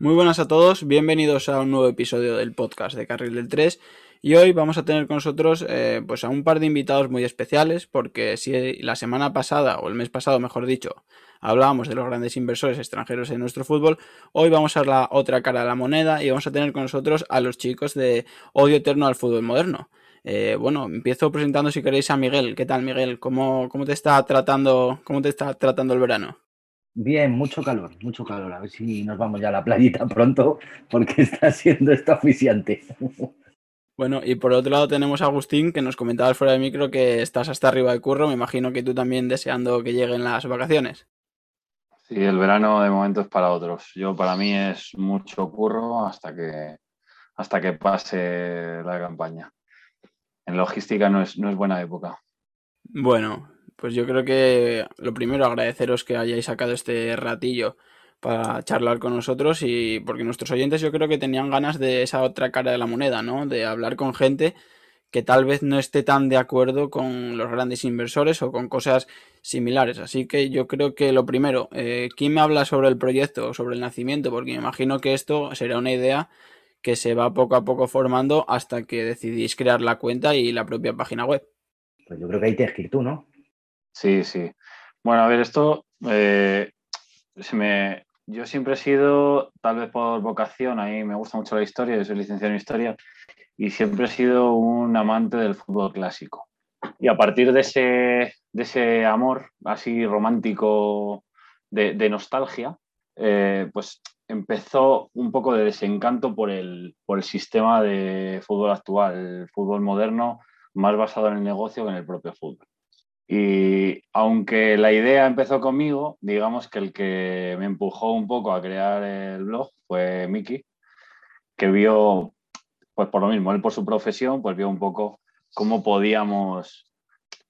Muy buenas a todos, bienvenidos a un nuevo episodio del podcast de Carril del 3 y hoy vamos a tener con nosotros eh, pues a un par de invitados muy especiales porque si la semana pasada o el mes pasado mejor dicho hablábamos de los grandes inversores extranjeros en nuestro fútbol, hoy vamos a la otra cara de la moneda y vamos a tener con nosotros a los chicos de Odio Eterno al Fútbol Moderno. Eh, bueno, empiezo presentando si queréis a Miguel. ¿Qué tal Miguel? ¿Cómo, cómo te está tratando, cómo te está tratando el verano? Bien, mucho calor, mucho calor. A ver si nos vamos ya a la playita pronto, porque está siendo esto oficiante. Bueno, y por otro lado tenemos a Agustín, que nos comentaba fuera de micro que estás hasta arriba de curro. Me imagino que tú también deseando que lleguen las vacaciones. Sí, el verano de momento es para otros. Yo, para mí, es mucho curro hasta que, hasta que pase la campaña. En logística no es, no es buena época. Bueno, pues yo creo que lo primero agradeceros que hayáis sacado este ratillo para charlar con nosotros y porque nuestros oyentes yo creo que tenían ganas de esa otra cara de la moneda, ¿no? De hablar con gente que tal vez no esté tan de acuerdo con los grandes inversores o con cosas similares. Así que yo creo que lo primero, eh, ¿quién me habla sobre el proyecto, sobre el nacimiento? Porque me imagino que esto será una idea que se va poco a poco formando hasta que decidís crear la cuenta y la propia página web. Pues yo creo que ahí tienes que ir tú, ¿no? Sí, sí. Bueno, a ver, esto eh, me, yo siempre he sido, tal vez por vocación, a mí me gusta mucho la historia, soy licenciado en historia, y siempre he sido un amante del fútbol clásico. Y a partir de ese, de ese amor así romántico de, nostalgia, eh, pues empezó un poco de desencanto por el, por el sistema de fútbol actual, el fútbol moderno, más basado en el negocio que en el propio fútbol. Y aunque la idea empezó conmigo, digamos que el que me empujó un poco a crear el blog fue Miki, que vio, pues por lo mismo, él por su profesión, pues vio un poco cómo podíamos,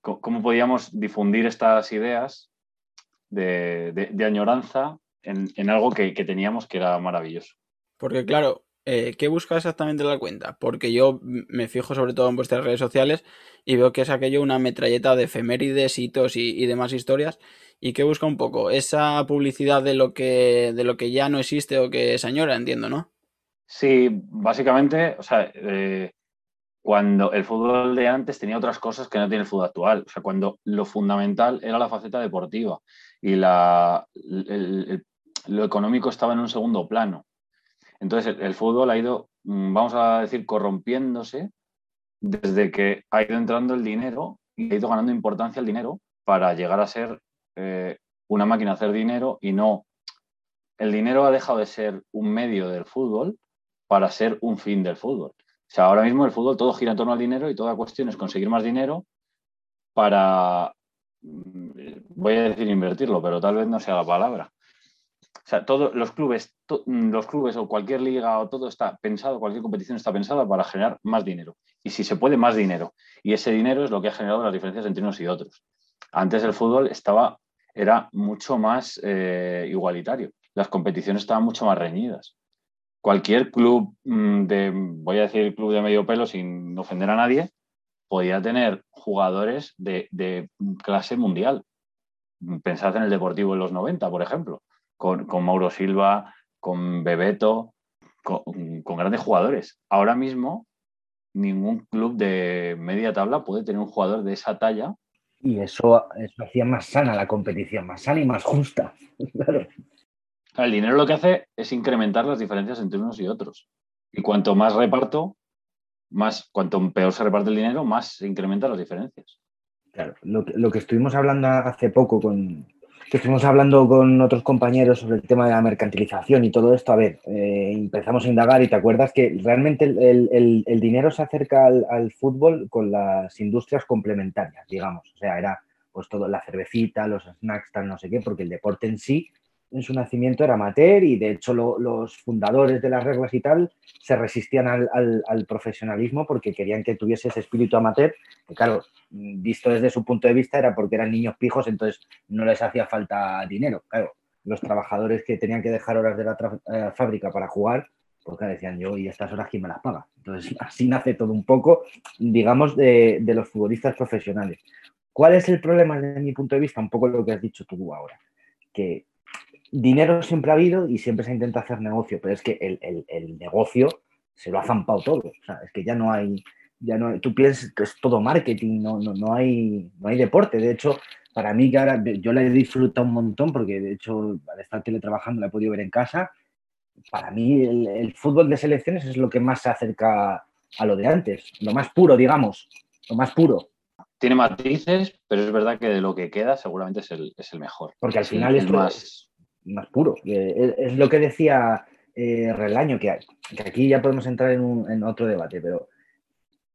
cómo podíamos difundir estas ideas de, añoranza en, algo que, que teníamos que era maravilloso. Porque claro, eh, ¿qué busca exactamente la cuenta? Porque yo me fijo sobre todo en vuestras redes sociales y veo que es aquello una metralleta de efemérides, hitos y, demás historias. ¿Y qué busca un poco? Esa publicidad de lo que, de lo que ya no existe o que es añora, entiendo, ¿no? Sí, básicamente, o sea, eh, cuando el fútbol de antes tenía otras cosas que no tiene el fútbol actual. O sea, cuando lo fundamental era la faceta deportiva y la, lo económico estaba en un segundo plano. Entonces, el, fútbol ha ido, mm, vamos a decir, corrompiéndose desde que ha ido entrando el dinero y ha ido ganando importancia el dinero para llegar a ser eh, una máquina hacer dinero y no. El dinero ha dejado de ser un medio del fútbol para ser un fin del fútbol. O sea, ahora mismo el fútbol todo gira en torno al dinero y toda cuestión es conseguir más dinero para, mm, voy a decir invertirlo, pero tal vez no sea la palabra. O sea, todos los clubes, mm, los clubes o cualquier liga o todo está pensado, cualquier competición está pensada para generar más dinero. Y si se puede, más dinero. Y ese dinero es lo que ha generado las diferencias entre unos y otros. Antes el fútbol estaba, era mucho más eh, igualitario. Las competiciones estaban mucho más reñidas. Cualquier club mm, de, voy a decir club de medio pelo sin ofender a nadie, podía tener jugadores de, de clase mundial. Pensad en el Deportivo en los 90, por ejemplo con, Mauro Silva, con Bebeto, con, grandes jugadores. Ahora mismo, ningún club de media tabla puede tener un jugador de esa talla. Y eso, hacía más sana la competición, más sana y más justa. El dinero lo que hace es incrementar las diferencias entre unos y otros. Y cuanto más reparto, más, cuanto peor se reparte el dinero, más se incrementan las diferencias. Claro, lo que estuvimos hablando hace poco con, que estuvimos hablando con otros compañeros sobre el tema de la mercantilización y todo esto, a ver, eh, empezamos a indagar y te acuerdas que realmente el, dinero se acerca al, fútbol con las industrias complementarias, digamos. O sea, era pues todo, la cervecita, los snacks, tal, no sé qué, porque el deporte en sí en su nacimiento era amateur y de hecho los fundadores de las reglas y tal se resistían al, profesionalismo porque querían que tuviese ese espíritu amateur, que claro, visto desde su punto de vista era porque eran niños pijos, entonces no les hacía falta dinero. Claro, los trabajadores que tenían que dejar horas de la eh, fábrica para jugar, porque decían yo, ¿y estas horas quién me las paga? Entonces así nace todo un poco, digamos, de, de los futbolistas profesionales. ¿Cuál es el problema desde mi punto de vista? Un poco lo que has dicho tú ahora, que dinero siempre ha habido y siempre se intenta hacer negocio, pero es que el, negocio se lo ha zampado todo. O sea, es que ya no hay, ya no tú piensas que es todo marketing, no, no, no, hay, no hay deporte. De hecho, para mí que ahora yo la he disfrutado un montón porque de hecho al estar teletrabajando la he podido ver en casa. Para mí el, fútbol de selecciones es lo que más se acerca a lo de antes, lo más puro, digamos, lo más puro. Tiene matices, pero es verdad que de lo que queda seguramente es el, mejor. Porque al final es más más puro. Es, lo que decía eh, Relaño, que, que, aquí ya podemos entrar en, otro debate, pero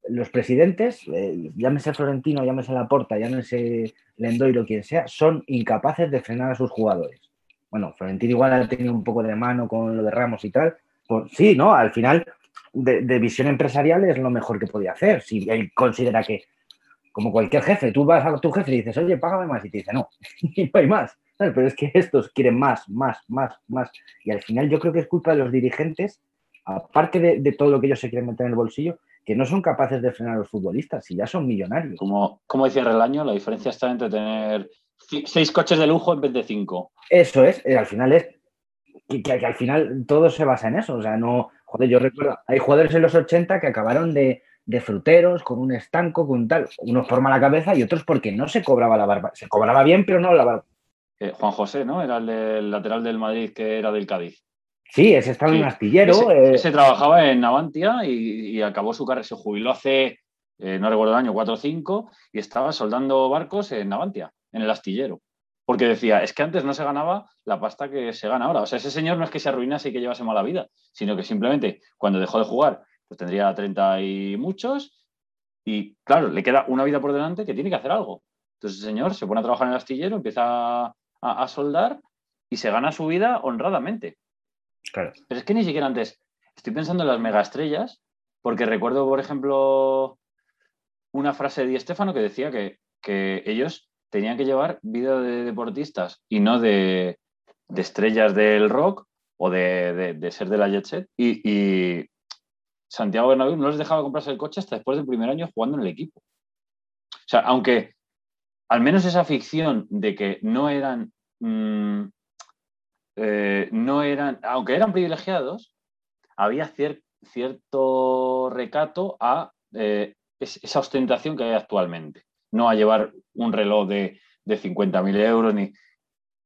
los presidentes, eh, llámese Florentino, llámese Laporta, llámese Lendoiro, quien sea, son incapaces de frenar a sus jugadores. Bueno, Florentino igual ha tenido un poco de mano con lo de Ramos y tal. Pues, sí, ¿no? Al final, de, visión empresarial es lo mejor que podía hacer. Si él considera que, como cualquier jefe, tú vas a tu jefe y dices, oye, págame más, y te dice, no, y no hay más. Pero es que estos quieren más, más, más, más. Y al final yo creo que es culpa de los dirigentes, aparte de, todo lo que ellos se quieren meter en el bolsillo, que no son capaces de frenar a los futbolistas, si ya son millonarios. Como, como decía Relaño, la diferencia está entre tener seis coches de lujo en vez de cinco. Eso es, eh, al final es que, al final todo se basa en eso. O sea, no, joder, yo recuerdo, hay jugadores en los 80 que acabaron de, de fruteros, con un estanco, con tal, unos por mala cabeza y otros porque no se cobraba la barba. Se cobraba bien, pero no la barba eh, Juan José, ¿no? Era el, lateral del Madrid que era del Cádiz. Sí, ese estaba en un astillero. Ese, eh. trabajaba en Navantia y, acabó su carrera, se jubiló hace, eh, no recuerdo el año, 4 o 5, y estaba soldando barcos en Navantia, en el astillero. Porque decía, es que antes no se ganaba la pasta que se gana ahora. O sea, ese señor no es que se arruinase y que llevase mala vida, sino que simplemente cuando dejó de jugar, pues tendría 30 y muchos, y claro, le queda una vida por delante que tiene que hacer algo. Entonces el señor se pone a trabajar en el astillero, empieza a, soldar y se gana su vida honradamente. Pero es que ni siquiera antes, estoy pensando en las megaestrellas, porque recuerdo, por ejemplo, una frase de Di Stefano que decía que, ellos tenían que llevar vida de deportistas y no de, estrellas del rock o de, ser de la jet set. Y, Santiago Bernabéu no les dejaba comprarse el coche hasta después del primer año jugando en el equipo. O sea, aunque al menos esa ficción de que no eran Mm, eh, no eran, aunque eran privilegiados, había cierto recato a eh, esa ostentación que hay actualmente. No a llevar un reloj de, de 50.000 euros ni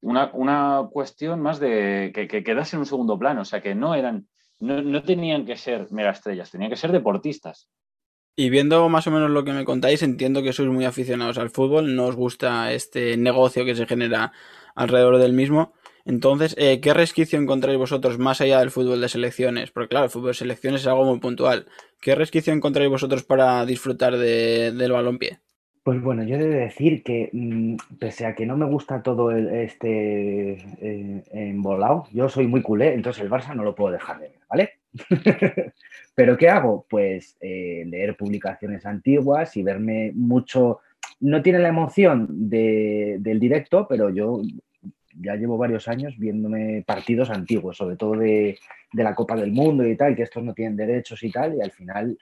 una, cuestión más de que, que, quedase en un segundo plano. O sea, que no eran, no, no tenían que ser megaestrellas, tenían que ser deportistas. Y viendo más o menos lo que me contáis, entiendo que sois muy aficionados al fútbol, no os gusta este negocio que se genera alrededor del mismo. Entonces, eh, ¿qué resquicio encontráis vosotros más allá del fútbol de selecciones? Porque claro, el fútbol de selecciones es algo muy puntual. ¿Qué resquicio encontráis vosotros para disfrutar de, del balompié? Pues bueno, yo he de decir que mm, pese a que no me gusta todo este eh, embolado, yo soy muy culé, entonces el Barça no lo puedo dejar de ver, ¿vale? Pero ¿qué hago? Pues eh, leer publicaciones antiguas y verme mucho no tiene la emoción del directo, pero yo ya llevo varios años viéndome partidos antiguos, sobre todo de, la Copa del Mundo y tal, que estos no tienen derechos y tal, y al final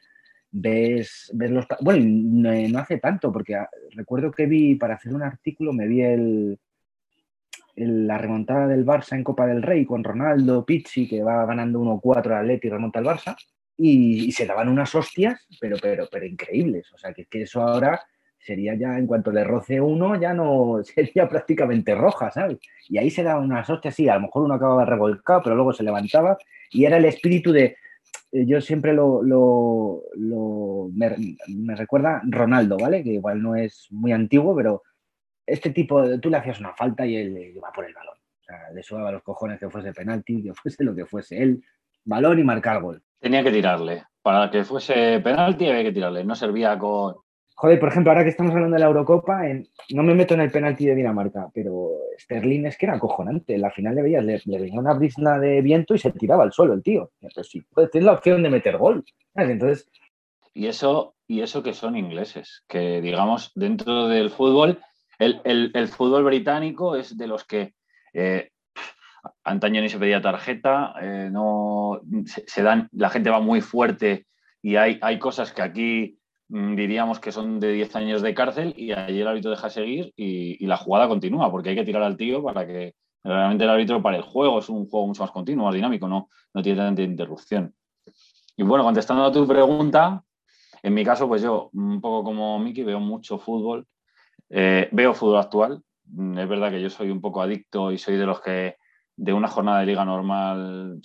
ves, ves los... Bueno, no, hace tanto, porque recuerdo que vi, para hacer un artículo, me vi el, la remontada del Barça en Copa del Rey con Ronaldo, Pizzi, que va ganando 1-4 al Atleti y remonta al Barça, y, se daban unas hostias, pero, pero, pero increíbles. O sea, que, que eso ahora sería ya, en cuanto le roce uno, ya no sería prácticamente roja, ¿sabes? Y ahí se daba unas hostias, sí, a lo mejor uno acababa revolcado, pero luego se levantaba y era el espíritu de, eh, yo siempre lo, me, recuerda Ronaldo, ¿vale? Que igual no es muy antiguo, pero este tipo, de, tú le hacías una falta y él iba por el balón. O sea, le subaba los cojones que fuese penalti, que fuese lo que fuese él, balón y marcar gol. Tenía que tirarle. Para que fuese penalti había que tirarle. No servía con, Joder, por ejemplo, ahora que estamos hablando de la Eurocopa, no me meto en el penalti de Dinamarca, pero Sterling es que era acojonante. En la final le veías, le, venía una brisna de viento y se tiraba al suelo el tío. Pero sí, pues tienes la opción de meter gol. Entonces. Y eso, y eso que son ingleses, que digamos, dentro del fútbol, el, fútbol británico es de los que eh, antaño ni se pedía tarjeta, eh, no se, dan, la gente va muy fuerte y hay, hay cosas que aquí Mm, diríamos que son de 10 años de cárcel y allí el árbitro deja seguir y, la jugada continúa, porque hay que tirar al tío para que realmente el árbitro para el juego es un juego mucho más continuo, más dinámico, no, no tiene tanta interrupción. Y bueno, contestando a tu pregunta, en mi caso, pues yo, un poco como Miki, veo mucho fútbol, eh, veo fútbol actual. Mm, es verdad que yo soy un poco adicto y soy de los que de una jornada de liga normal,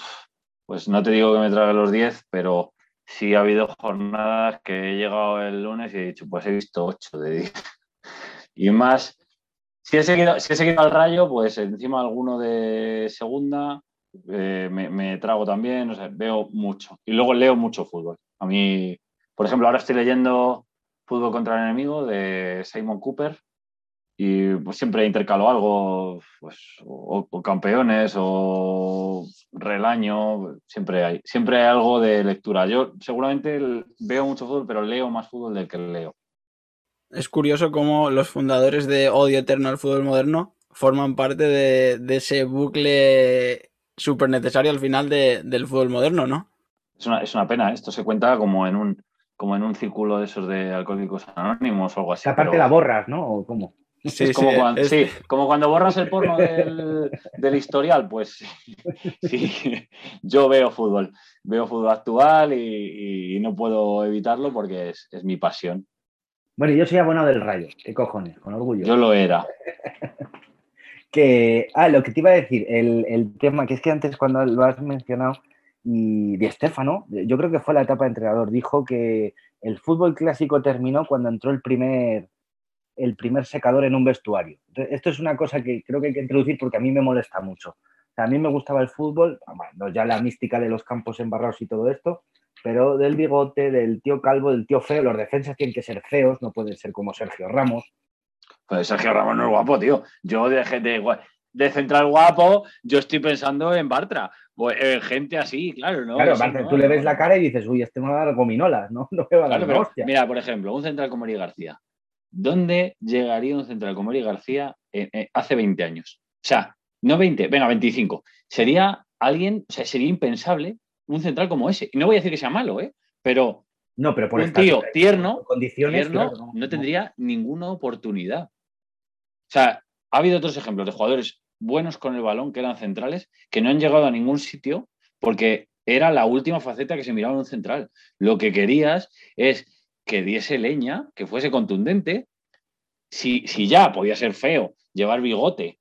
pues no te digo que me trague los 10, pero sí ha habido jornadas que he llegado el lunes y he dicho, pues he visto 8 de 10. y más, si he, seguido, si he seguido al rayo, pues encima alguno de segunda eh, me, trago también, veo mucho. Y luego leo mucho fútbol. A mí, por ejemplo, ahora estoy leyendo Fútbol contra el enemigo de Simon Cooper, y pues siempre intercalo algo, pues, o, campeones o relaño, siempre hay, siempre hay algo de lectura. Yo seguramente veo mucho fútbol, pero leo más fútbol del que leo. Es curioso cómo los fundadores de Odio Eterno al Fútbol Moderno forman parte de, ese bucle súper necesario al final del fútbol moderno, ¿no? Es una, es una pena, esto se cuenta como en un como en un círculo de esos de alcohólicos anónimos o algo así. Aparte la borras, ¿no? ¿O cómo? Sí, como cuando, sí, como cuando borras el porno del, historial, pues sí, yo veo fútbol, veo fútbol actual y, no puedo evitarlo porque es, mi pasión. Bueno, yo soy abonado del Rayo, qué cojones, con orgullo. Yo lo era. que, ah, lo que te iba a decir, el, tema, que es que antes cuando lo has mencionado, y Di Stefano, yo creo que fue la etapa de entrenador, dijo que el fútbol clásico terminó cuando entró el primer el primer secador en un vestuario. esto es una cosa que creo que hay que introducir porque a mí me molesta mucho. a mí me gustaba el fútbol, bueno, ya la mística de los campos embarrados y todo esto, pero del bigote, del tío calvo, del tío feo, los defensas tienen que ser feos, no pueden ser como Sergio Ramos. Pues Sergio Ramos no es guapo, tío. Yo de, de, de central guapo, yo estoy pensando en Bartra. Pues, gente así, claro, ¿no? Claro, tú le ves la cara y dices, uy, este me va a dar gominolas, ¿no? No me va a dar Mira, por ejemplo, un central como Eri García. ¿dónde llegaría un central como Eri García hace 20 años? O sea, no 20, venga, 25. Sería alguien, o sea, sería impensable un central como ese. Y no voy a decir que sea malo, ¿eh? Pero, no, pero por un tío tierno, condiciones, no, tendría ninguna oportunidad. O sea, ha habido otros ejemplos de jugadores buenos con el balón que eran centrales que no han llegado a ningún sitio porque era la última faceta que se miraba en un central. Lo que querías es que diese leña, que fuese contundente. Si, si ya podía ser feo, llevar bigote,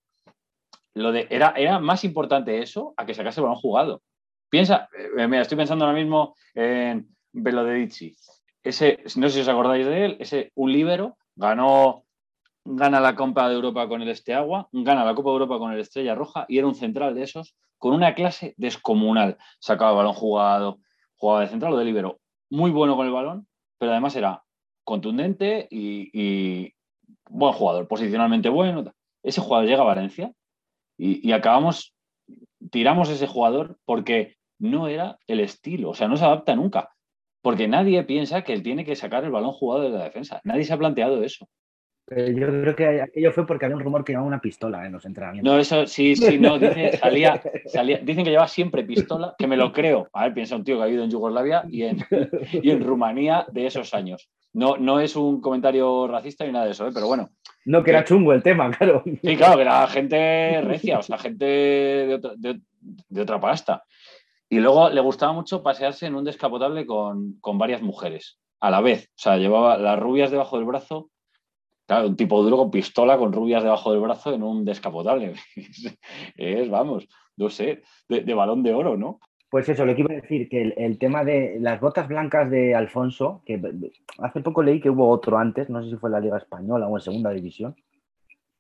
lo de, era, era más importante eso a que sacase balón jugado. Piensa, eh, mira, estoy pensando ahora mismo en Belodedici. Ese, no sé si os acordáis de él, ese un líbero, ganó, gana la Copa de Europa con el Esteagua, gana la Copa de Europa con el Estrella Roja y era un central de esos con una clase descomunal. Sacaba balón jugado, jugaba de central o de líbero. Muy bueno con el balón, pero además era contundente y, buen jugador, posicionalmente bueno. Ese jugador llega a Valencia y, acabamos, tiramos ese jugador porque no era el estilo, o sea, no se adapta nunca. Porque nadie piensa que él tiene que sacar el balón jugado de la defensa. Nadie se ha planteado eso. Yo creo que aquello fue porque había un rumor que llevaba una pistola en los entrenamientos. No, eso sí, sí, no. salía, dicen que llevaba siempre pistola, que me lo creo. A ver, piensa un tío que ha vivido en Yugoslavia y en, y en Rumanía de esos años. No, no es un comentario racista ni nada de eso, ¿eh? pero bueno. No, que era chungo el tema, claro. Sí, claro, que era gente recia, o sea, gente de otra, de, otra pasta. Y luego le gustaba mucho pasearse en un descapotable con, con varias mujeres a la vez. O sea, llevaba las rubias debajo del brazo Claro, un tipo duro con pistola, con rubias debajo del brazo en un descapotable. es, vamos, no sé, de, balón de oro, ¿no? Pues eso, lo que iba a decir, que el, tema de las botas blancas de Alfonso, que hace poco leí que hubo otro antes, no sé si fue en la Liga Española o en Segunda División,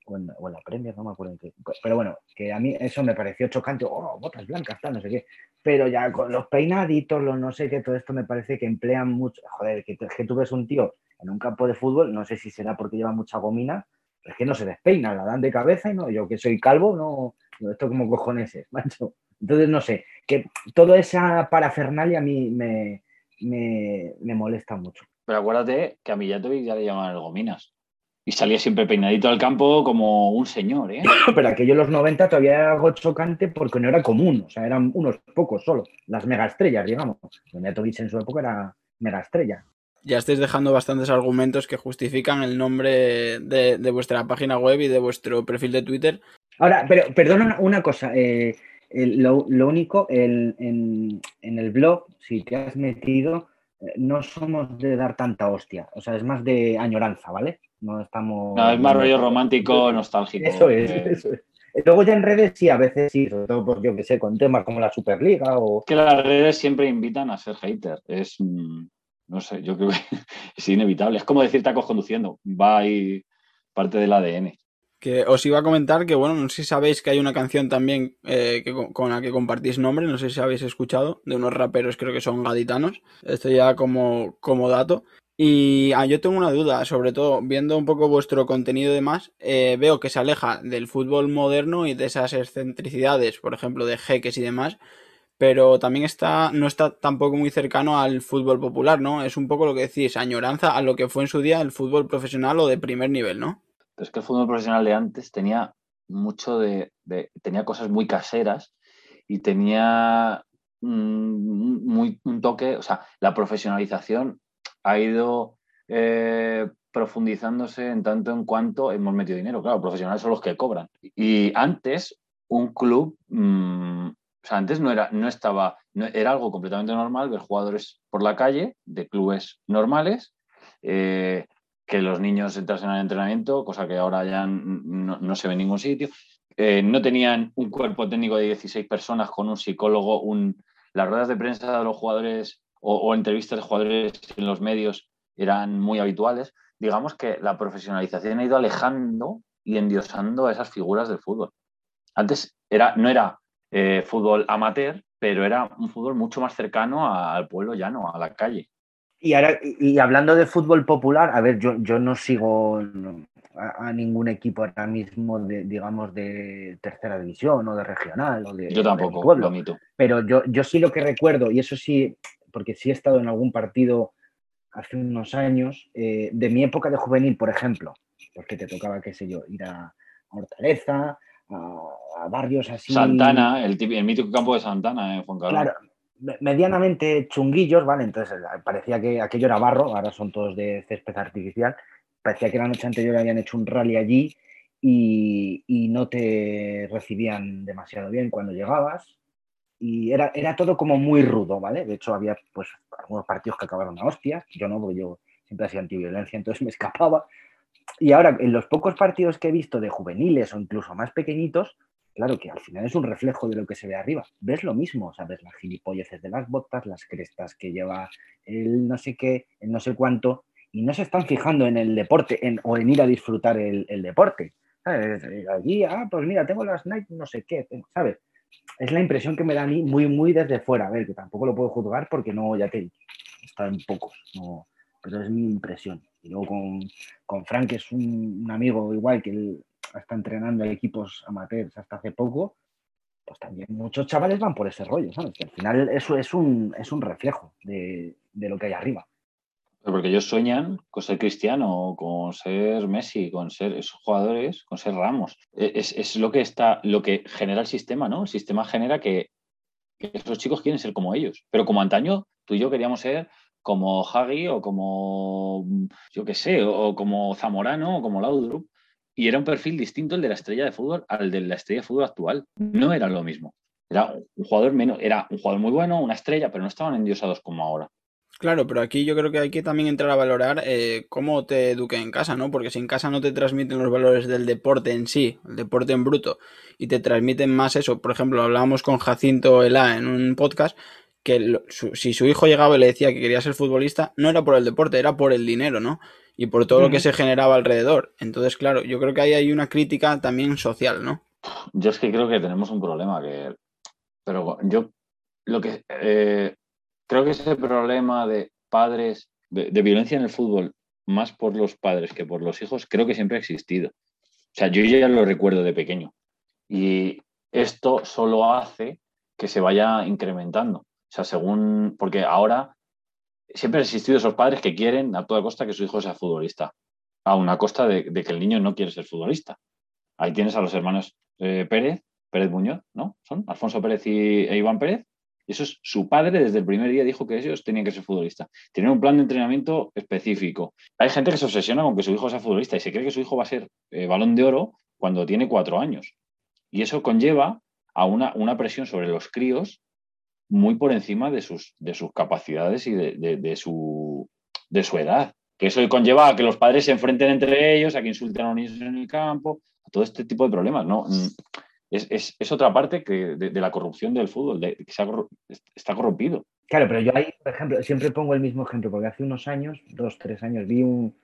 o en, la Premier, no me acuerdo en qué. Pero bueno, que a mí eso me pareció chocante, oh, botas blancas, tal, no sé qué. Pero ya con los peinaditos, los no sé qué, todo esto me parece que emplean mucho. Joder, que, que tú ves un tío en un campo de fútbol, no sé si será porque lleva mucha gomina, pero es que no se despeina, la dan de cabeza y no, yo que soy calvo, no, esto como cojones es, macho. Entonces, no sé, que toda esa parafernalia a mí me, me, molesta mucho. Pero acuérdate que a Millatovic ya le llamaban el gominas. Y salía siempre peinadito al campo como un señor, ¿eh? Pero aquello en los 90 todavía era algo chocante porque no era común, o sea, eran unos pocos solo, las megaestrellas, digamos. Mijatovic en su época era megaestrella. Ya estáis dejando bastantes argumentos que justifican el nombre de, vuestra página web y de vuestro perfil de Twitter. Ahora, pero perdona una cosa, eh, lo, único, en, en, el blog, si te has metido, eh, no somos de dar tanta hostia, o sea, es más de añoranza, ¿vale? No estamos. No, es más rollo romántico, nostálgico. Eso es, eh. eso es. Luego ya en redes sí, a veces sí, sobre todo, pues yo que sé, con temas como la Superliga o... Que las redes siempre invitan a ser hater. Es, mm, no sé, yo creo que es inevitable. Es como decir tacos conduciendo. Va ahí parte del ADN. Que os iba a comentar que, bueno, no sé si sabéis que hay una canción también eh, con la que compartís nombre, no sé si habéis escuchado, de unos raperos, creo que son gaditanos. Esto ya como, como dato. Y ah, yo tengo una duda, sobre todo viendo un poco vuestro contenido y demás, eh, veo que se aleja del fútbol moderno y de esas excentricidades, por ejemplo, de jeques y demás, pero también está, no está tampoco muy cercano al fútbol popular, ¿no? Es un poco lo que decís, añoranza a lo que fue en su día el fútbol profesional o de primer nivel, ¿no? Es que el fútbol profesional de antes tenía mucho de, tenía cosas muy caseras y tenía muy, un toque, o sea, la profesionalización ha ido eh, profundizándose en tanto en cuanto hemos metido dinero. Claro, profesionales son los que cobran. Y antes, un club, mm, o sea, antes no era, no estaba, era algo completamente normal ver jugadores por la calle de clubes normales, eh, que los niños entrasen al entrenamiento, cosa que ahora ya no, se ve en ningún sitio. Eh, no tenían un cuerpo técnico de 16 personas con un psicólogo, las ruedas de prensa de los jugadores o, entrevistas de jugadores en los medios eran muy habituales, digamos que la profesionalización ha ido alejando y endiosando a esas figuras del fútbol. Antes era, no era eh, fútbol amateur, pero era un fútbol mucho más cercano al pueblo llano, a la calle. Y, ahora, y hablando de fútbol popular, a ver, yo, yo no sigo a, ningún equipo ahora mismo, de, digamos, de tercera división o de regional. O de, yo tampoco, lo admito. Pero yo, yo sí lo que recuerdo, y eso sí, porque sí he estado en algún partido hace unos años, eh, de mi época de juvenil, por ejemplo, porque te tocaba, qué sé yo, ir a, Hortaleza, a, barrios así. Santana, el, el, mítico campo de Santana, en Claro, medianamente chunguillos, ¿vale? Entonces eh, parecía que aquello era barro, ahora son todos de césped artificial. Parecía que la noche anterior habían hecho un rally allí y, y no te recibían demasiado bien cuando llegabas y era, era todo como muy rudo, ¿vale? De hecho, había pues algunos partidos que acabaron a hostias, yo no, porque yo siempre hacía antiviolencia, entonces me escapaba. Y ahora, en los pocos partidos que he visto de juveniles o incluso más pequeñitos, claro que al final es un reflejo de lo que se ve arriba. Ves lo mismo, ¿sabes? Las gilipolleces de las botas, las crestas que lleva el no sé qué, el no sé cuánto, y no se están fijando en el deporte o en ir a disfrutar el, deporte. ¿Sabes? Allí, ah, pues mira, tengo las Nike, no sé qué, ¿sabes? es la impresión que me da a mí muy, muy desde fuera. A ver, que tampoco lo puedo juzgar porque no, ya te está en pocos, pero es mi impresión. Y luego con, con Frank, que es un, amigo igual que él está entrenando equipos amateurs hasta hace poco, pues también muchos chavales van por ese rollo, ¿sabes? Que al final eso es un, es un reflejo de, de lo que hay arriba. Porque ellos sueñan con ser Cristiano, con ser Messi, con ser esos jugadores, con ser Ramos. E, es, lo que está, lo que genera el sistema, ¿no? El sistema genera que, esos chicos quieren ser como ellos. Pero como antaño, tú y yo queríamos ser como Hagi o como, yo qué sé, o como Zamorano o como Laudrup. Y era un perfil distinto el de la estrella de fútbol al de la estrella de fútbol actual. No era lo mismo. Era un jugador menos, era un jugador muy bueno, una estrella, pero no estaban endiosados como ahora. Claro, pero aquí yo creo que hay que también entrar a valorar eh, cómo te eduque en casa, ¿no? Porque si en casa no te transmiten los valores del deporte en sí, el deporte en bruto, y te transmiten más eso, por ejemplo, hablábamos con Jacinto Elá en un podcast, que si su hijo llegaba y le decía que quería ser futbolista, no era por el deporte, era por el dinero, ¿no? y por todo lo que se generaba alrededor. Entonces, claro, yo creo que ahí hay una crítica también social, ¿no? Yo es que creo que tenemos un problema que... Pero yo lo que... Eh, creo que ese problema de padres, de, violencia en el fútbol, más por los padres que por los hijos, creo que siempre ha existido. O sea, yo ya lo recuerdo de pequeño. Y esto solo hace que se vaya incrementando. O sea, según, porque ahora siempre han existido esos padres que quieren a toda costa que su hijo sea futbolista, a una costa de, que el niño no quiere ser futbolista. Ahí tienes a los hermanos eh, Pérez, Pérez Muñoz, ¿no? Son Alfonso Pérez y, e Iván Pérez. Y eso es su padre desde el primer día dijo que ellos tenían que ser futbolistas. Tienen un plan de entrenamiento específico. Hay gente que se obsesiona con que su hijo sea futbolista y se cree que su hijo va a ser eh, balón de oro cuando tiene cuatro años. Y eso conlleva a una, una presión sobre los críos muy por encima de sus, de sus capacidades y de, su, de su edad. Que eso conlleva a que los padres se enfrenten entre ellos, a que insulten a los niños en el campo, a todo este tipo de problemas. ¿no? Mm, es, otra parte que de, la corrupción del fútbol, de, que está corrompido. Claro, pero yo ahí, por ejemplo, siempre pongo el mismo ejemplo, porque hace unos años, dos, tres años, vi un,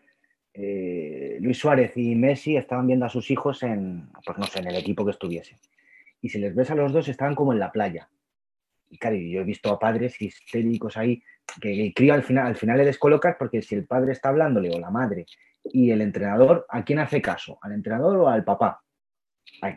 eh, Luis Suárez y Messi estaban viendo a sus hijos en, pues no sé, en el equipo que estuviese. Y si les ves a los dos, estaban como en la playa. Y claro, yo he visto a padres histéricos ahí que el crío al final, al final le descolocas porque si el padre está hablándole o la madre y el entrenador, ¿a quién hace caso? ¿Al entrenador o al papá?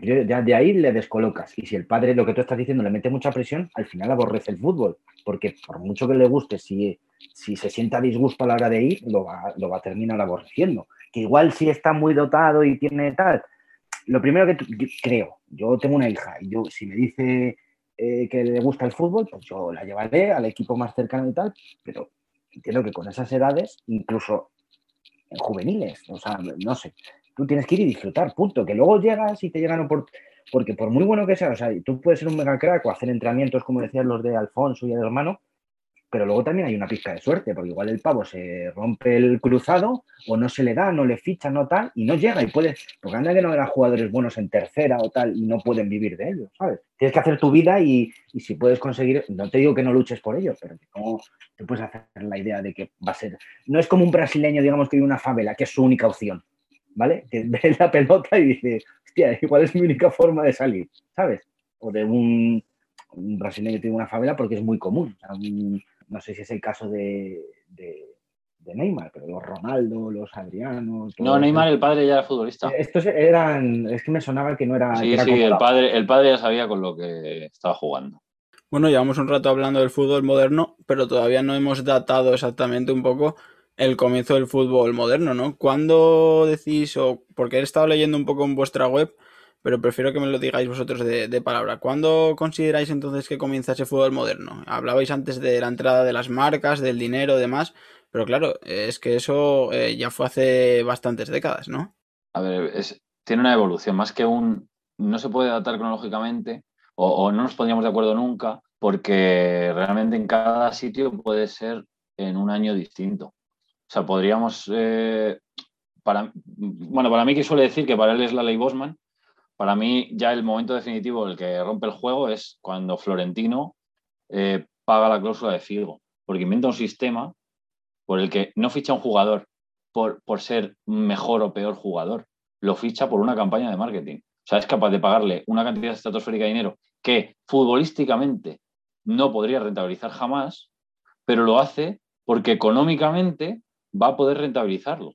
Ya de ahí le descolocas. Y si el padre, lo que tú estás diciendo, le mete mucha presión, al final aborrece el fútbol. Porque por mucho que le guste, si, si se sienta disgusto a la hora de ir, lo va, lo va a terminar aborreciendo. Que igual si está muy dotado y tiene tal. Lo primero que creo, yo tengo una hija y yo si me dice eh, que le gusta el fútbol, pues yo la llevaré al equipo más cercano y tal, pero entiendo que con esas edades, incluso en juveniles, o sea, no sé, tú tienes que ir y disfrutar, punto, que luego llegas y te llegan por, porque por muy bueno que sea, o sea, tú puedes ser un mega crack o hacer entrenamientos como decían los de Alfonso y el hermano, pero luego también hay una pizca de suerte, porque igual el pavo se rompe el cruzado o no se le da, no le ficha, no tal, y no llega y puede, porque anda que no eran jugadores buenos en tercera o tal y no pueden vivir de ello, ¿sabes? Tienes que hacer tu vida y, si puedes conseguir, no te digo que no luches por ello, pero que no te puedes hacer la idea de que va a ser, no es como un brasileño, digamos, que vive una favela, que es su única opción, ¿vale? Que ve la pelota y dice, hostia, igual es mi única forma de salir, ¿sabes? O de un, brasileño que tiene una favela porque es muy común, no sé si es el caso de, Neymar, pero los Ronaldo, los Adriano. No, Neymar, el padre ya era futbolista. Eh, estos eran, es que me sonaba que no era. Sí, sí, el padre, el padre ya sabía con lo que estaba jugando. Bueno, llevamos un rato hablando del fútbol moderno, pero todavía no hemos datado exactamente un poco el comienzo del fútbol moderno, ¿no? ¿Cuándo decís, o porque he estado leyendo un poco en vuestra web, pero prefiero que me lo digáis vosotros de, palabra. ¿Cuándo consideráis entonces que comienza ese fútbol moderno? Hablabais antes de la entrada de las marcas, del dinero, demás, pero claro, es que eso eh, ya fue hace bastantes décadas, ¿no? A ver, tiene una evolución, más que un... No se puede datar cronológicamente o, no nos pondríamos de acuerdo nunca porque realmente en cada sitio puede ser en un año distinto. O sea, podríamos... Eh, para, bueno, para mí que suele decir que para él es la ley Bosman, para mí ya el momento definitivo, el que rompe el juego, es cuando Florentino eh, paga la cláusula de Figo, porque inventa un sistema por el que no ficha un jugador por, por ser mejor o peor jugador, lo ficha por una campaña de marketing. O sea, es capaz de pagarle una cantidad estratosférica de dinero que futbolísticamente no podría rentabilizar jamás, pero lo hace porque económicamente va a poder rentabilizarlo.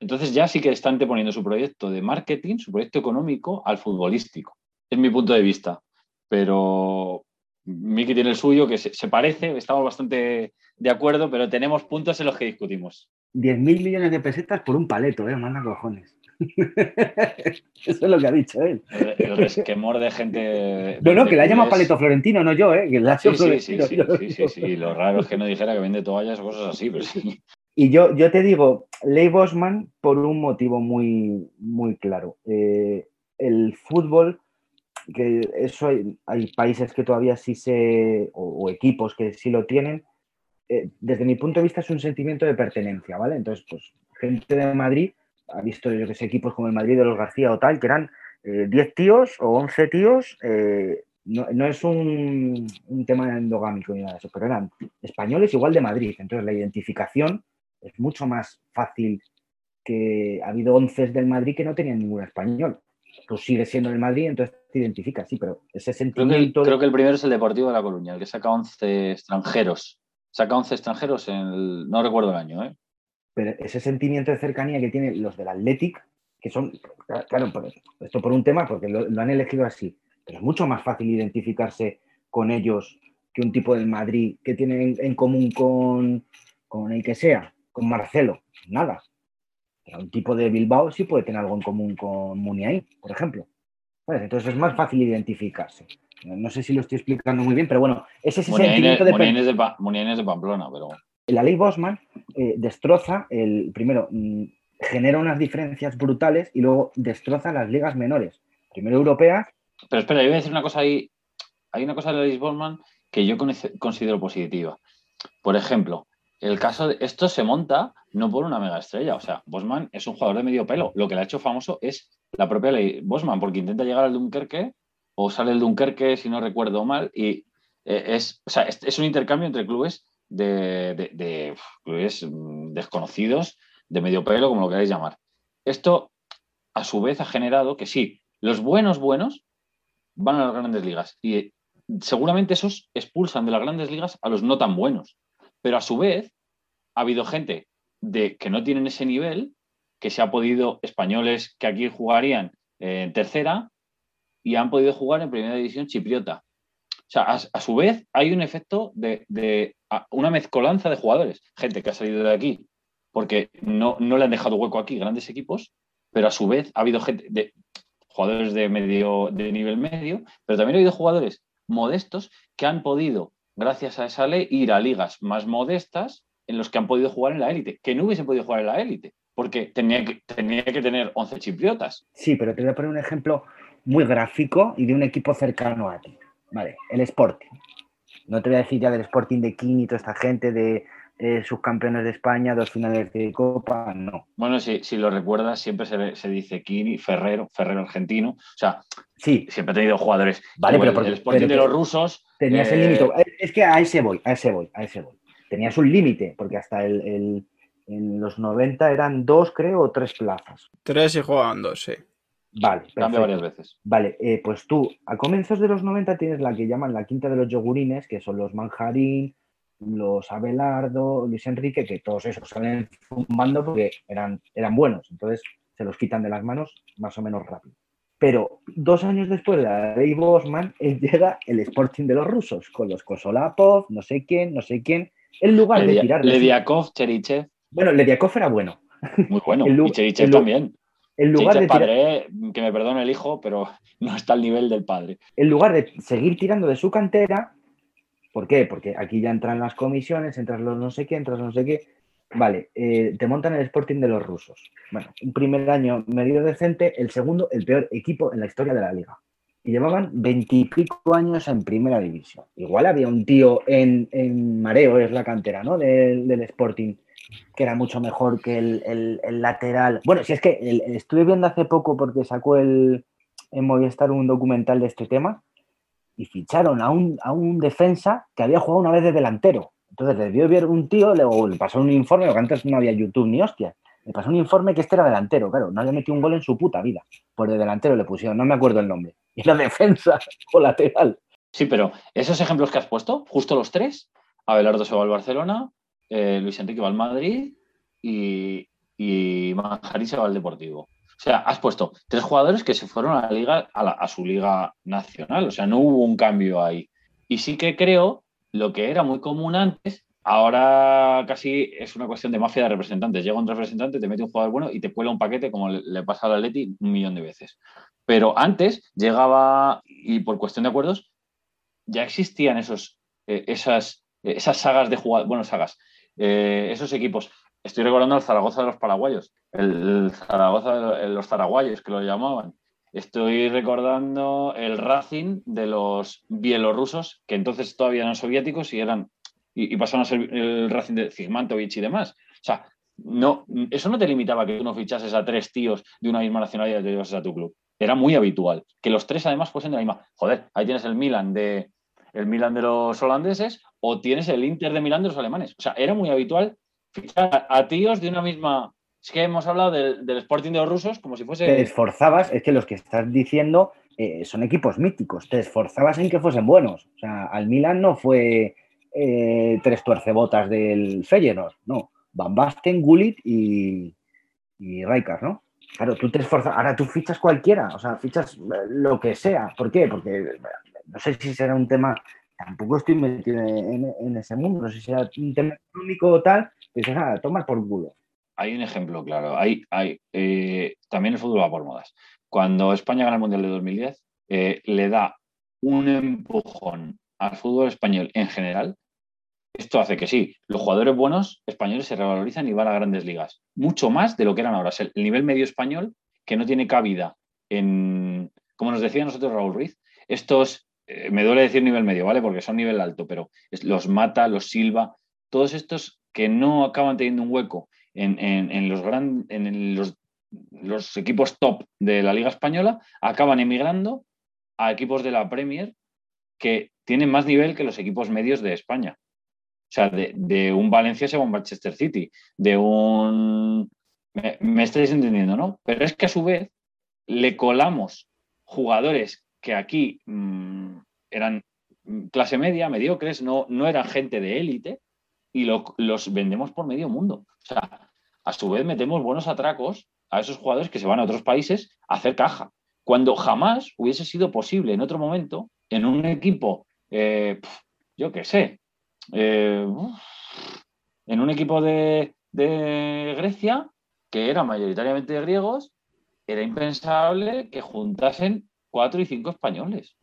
Entonces ya sí que está anteponiendo su proyecto de marketing, su proyecto económico al futbolístico. Es mi punto de vista. Pero Miki tiene el suyo, que se, parece, estamos bastante de acuerdo, pero tenemos puntos en los que discutimos. 10.000 millones de pesetas por un paleto, ¿eh? Manda cojones. Eso es lo que ha dicho él. El, resquemor de gente. No, no, que la llama paleto florentino, no yo, ¿eh? Que la sí, sí, sí, sí, sí, sí, Lo raro es que no dijera que vende toallas o cosas así, pero sí. Y yo, yo te digo, Ley Bosman por un motivo muy, muy claro. Eh, el fútbol, que eso hay, países que todavía sí se, o, equipos que sí lo tienen, eh, desde mi punto de vista es un sentimiento de pertenencia, ¿vale? Entonces, pues gente de Madrid ha visto, yo que equipos como el Madrid de los García o tal, que eran 10 eh, tíos o 11 tíos, no, no, es un, tema endogámico ni nada de eso, pero eran españoles igual de Madrid. Entonces la identificación es mucho más fácil que ha habido once del Madrid que no tenían ningún español. Tú sigues siendo del Madrid, entonces te identificas, sí, pero ese sentimiento... Creo que, el, primero es el Deportivo de La Coruña, el que saca 11 extranjeros. Saca 11 extranjeros en el... No recuerdo el año, ¿eh? Pero ese sentimiento de cercanía que tienen los del Athletic, que son, claro, esto por un tema, porque lo, han elegido así, pero es mucho más fácil identificarse con ellos que un tipo del Madrid que tiene en, común con, con el que sea, con Marcelo, nada. un tipo de Bilbao sí puede tener algo en común con Muniain, por ejemplo. Entonces es más fácil identificarse. No sé si lo estoy explicando muy bien, pero bueno, es ese sentimiento de... Muniain es de, Pamplona, pero... La ley Bosman eh, destroza, el primero, mm, genera unas diferencias brutales y luego destroza las ligas menores. Primero europeas. Pero espera, yo voy a decir una cosa ahí. Hay una cosa de la ley Bosman que yo considero positiva. Por ejemplo, el caso de esto se monta no por una mega estrella. O sea, Bosman es un jugador de medio pelo. Lo que le ha hecho famoso es la propia ley Bosman, porque intenta llegar al Dunkerque o sale el Dunkerque, si no recuerdo mal, y eh, es, o sea, es, un intercambio entre clubes de, clubes mm, desconocidos, de medio pelo, como lo queráis llamar. Esto, a su vez, ha generado que sí, los buenos buenos van a las grandes ligas y seguramente esos expulsan de las grandes ligas a los no tan buenos. Pero a su vez, ha habido gente de, que no tienen ese nivel, que se ha podido, españoles que aquí jugarían en tercera y han podido jugar en primera división chipriota. O sea, a, su vez hay un efecto de, una mezcolanza de jugadores, gente que ha salido de aquí porque no, no le han dejado hueco aquí grandes equipos, pero a su vez ha habido gente de jugadores de medio de nivel medio, pero también ha habido jugadores modestos que han podido, gracias a esa ley, ir a ligas más modestas en los que han podido jugar en la élite, que no hubiesen podido jugar en la élite, porque tenía que, tenía que tener 11 chipriotas. Sí, pero te voy a poner un ejemplo muy gráfico y de un equipo cercano a ti. Vale, el Sporting. No te voy a decir ya del Sporting de King y toda esta gente de eh, subcampeones de España, dos finales de Copa, no. Bueno, si, si lo recuerdas, siempre se, se dice Kini, Ferrero, Ferrero argentino. O sea, sí. siempre ha tenido jugadores. Vale, pero el Sporting de los rusos. Tenías el límite. Eh, es que a ese voy, a ese voy, a ese voy. Tenías un límite, porque hasta el, en los 90 eran dos, creo, o tres plazas. Tres y jugaban dos, sí. Vale, cambia varias veces. Vale, eh, pues tú, a comienzos de los 90 tienes la que llaman la quinta de los yogurines, que son los manjarín, los Abelardo, Luis Enrique, que todos esos salen fumando porque eran, eran buenos, entonces se los quitan de las manos más o menos rápido. Pero dos años después de la ley Bosman, llega el Sporting de los rusos, con los Kosolapov, no sé quién, no sé quién, en lugar de tirar... Lediakov, Cherichev. Bueno, Lediakov era bueno. Muy bueno, y Cherichev también. En lugar de padre, que me perdone el hijo, pero no está al nivel del padre. En lugar de seguir tirando de su cantera, ¿Por qué? Porque aquí ya entran las comisiones, entran los no sé qué, entras no sé qué. Vale, eh, te montan el Sporting de los rusos. Bueno, un primer año medio decente, el segundo, el peor equipo en la historia de la liga. Y llevaban veintipico años en primera división. Igual había un tío en, Mareo, es la cantera, ¿no? Del, Sporting, que era mucho mejor que el, lateral. Bueno, si es que estuve viendo hace poco porque sacó el, en Movistar un documental de este tema y ficharon a un, a un defensa que había jugado una vez de delantero. Entonces le dio ver un tío, le, le pasó un informe, porque antes no había YouTube ni hostia. Le pasó un informe que este era delantero, claro, no había metido un gol en su puta vida. Por de delantero le pusieron, no me acuerdo el nombre. Y la defensa o lateral. Sí, pero esos ejemplos que has puesto, justo los tres, Abelardo se va al Barcelona, eh, Luis Enrique va al Madrid y, y se va al Deportivo. O sea, has puesto tres jugadores que se fueron a la liga, a, su liga nacional. O sea, no hubo un cambio ahí. Y sí que creo lo que era muy común antes, ahora casi es una cuestión de mafia de representantes. Llega un representante, te mete un jugador bueno y te cuela un paquete como le, pasa al Atleti un millón de veces. Pero antes llegaba, y por cuestión de acuerdos, ya existían esos, eh, esas, esas sagas de jugadores, bueno, sagas, eh, esos equipos Estoy recordando el Zaragoza de los paraguayos, el Zaragoza de los zaraguayos que lo llamaban. Estoy recordando el Racing de los bielorrusos, que entonces todavía eran soviéticos y eran y, pasaron a ser el Racing de Zigmantovich y demás. O sea, no, eso no te limitaba que tú no fichases a tres tíos de una misma nacionalidad y te llevases a tu club. Era muy habitual. Que los tres además fuesen de la misma. Joder, ahí tienes el Milan de el Milan de los holandeses o tienes el Inter de Milán de los alemanes. O sea, era muy habitual fichar a tíos de una misma es que hemos hablado del, Sporting de los rusos como si fuese. Te esforzabas, es que los que estás diciendo eh, son equipos míticos, te esforzabas en que fuesen buenos. O sea, al Milan no fue eh, tres tuercebotas del Feyenoord, no. Van Basten, Gullit y, y ¿no? Claro, tú te esforzas, ahora tú fichas cualquiera, o sea, fichas eh, lo que sea. ¿Por qué? Porque eh, no sé si será un tema, tampoco estoy metido en, en ese mundo, no sé si será un tema económico o tal, pues nada, tomas por culo. Hay un ejemplo claro, hay, hay, eh, también el fútbol va por modas. Cuando España gana el Mundial de 2010, eh, le da un empujón al fútbol español en general. Esto hace que sí, los jugadores buenos españoles se revalorizan y van a grandes ligas. Mucho más de lo que eran ahora. El nivel medio español que no tiene cabida en, como nos decía nosotros Raúl Ruiz, estos, eh, me duele decir nivel medio, ¿vale? Porque son nivel alto, pero los Mata, los Silva, todos estos que no acaban teniendo un hueco en, los, gran, en los, equipos top de la Liga Española, acaban emigrando a equipos de la Premier que tienen más nivel que los equipos medios de España. O sea, de, un Valencia se va un Manchester City, de un... Me, estáis entendiendo, ¿no? Pero es que a su vez le colamos jugadores que aquí mm, eran clase media, mediocres, no, no eran gente de élite, y lo- los vendemos por medio mundo. O sea, a su vez metemos buenos atracos a esos jugadores que se van a otros países a hacer caja. Cuando jamás hubiese sido posible en otro momento, en un equipo, eh, yo qué sé, eh, en un equipo de, de Grecia, que era mayoritariamente de griegos, era impensable que juntasen cuatro y cinco españoles,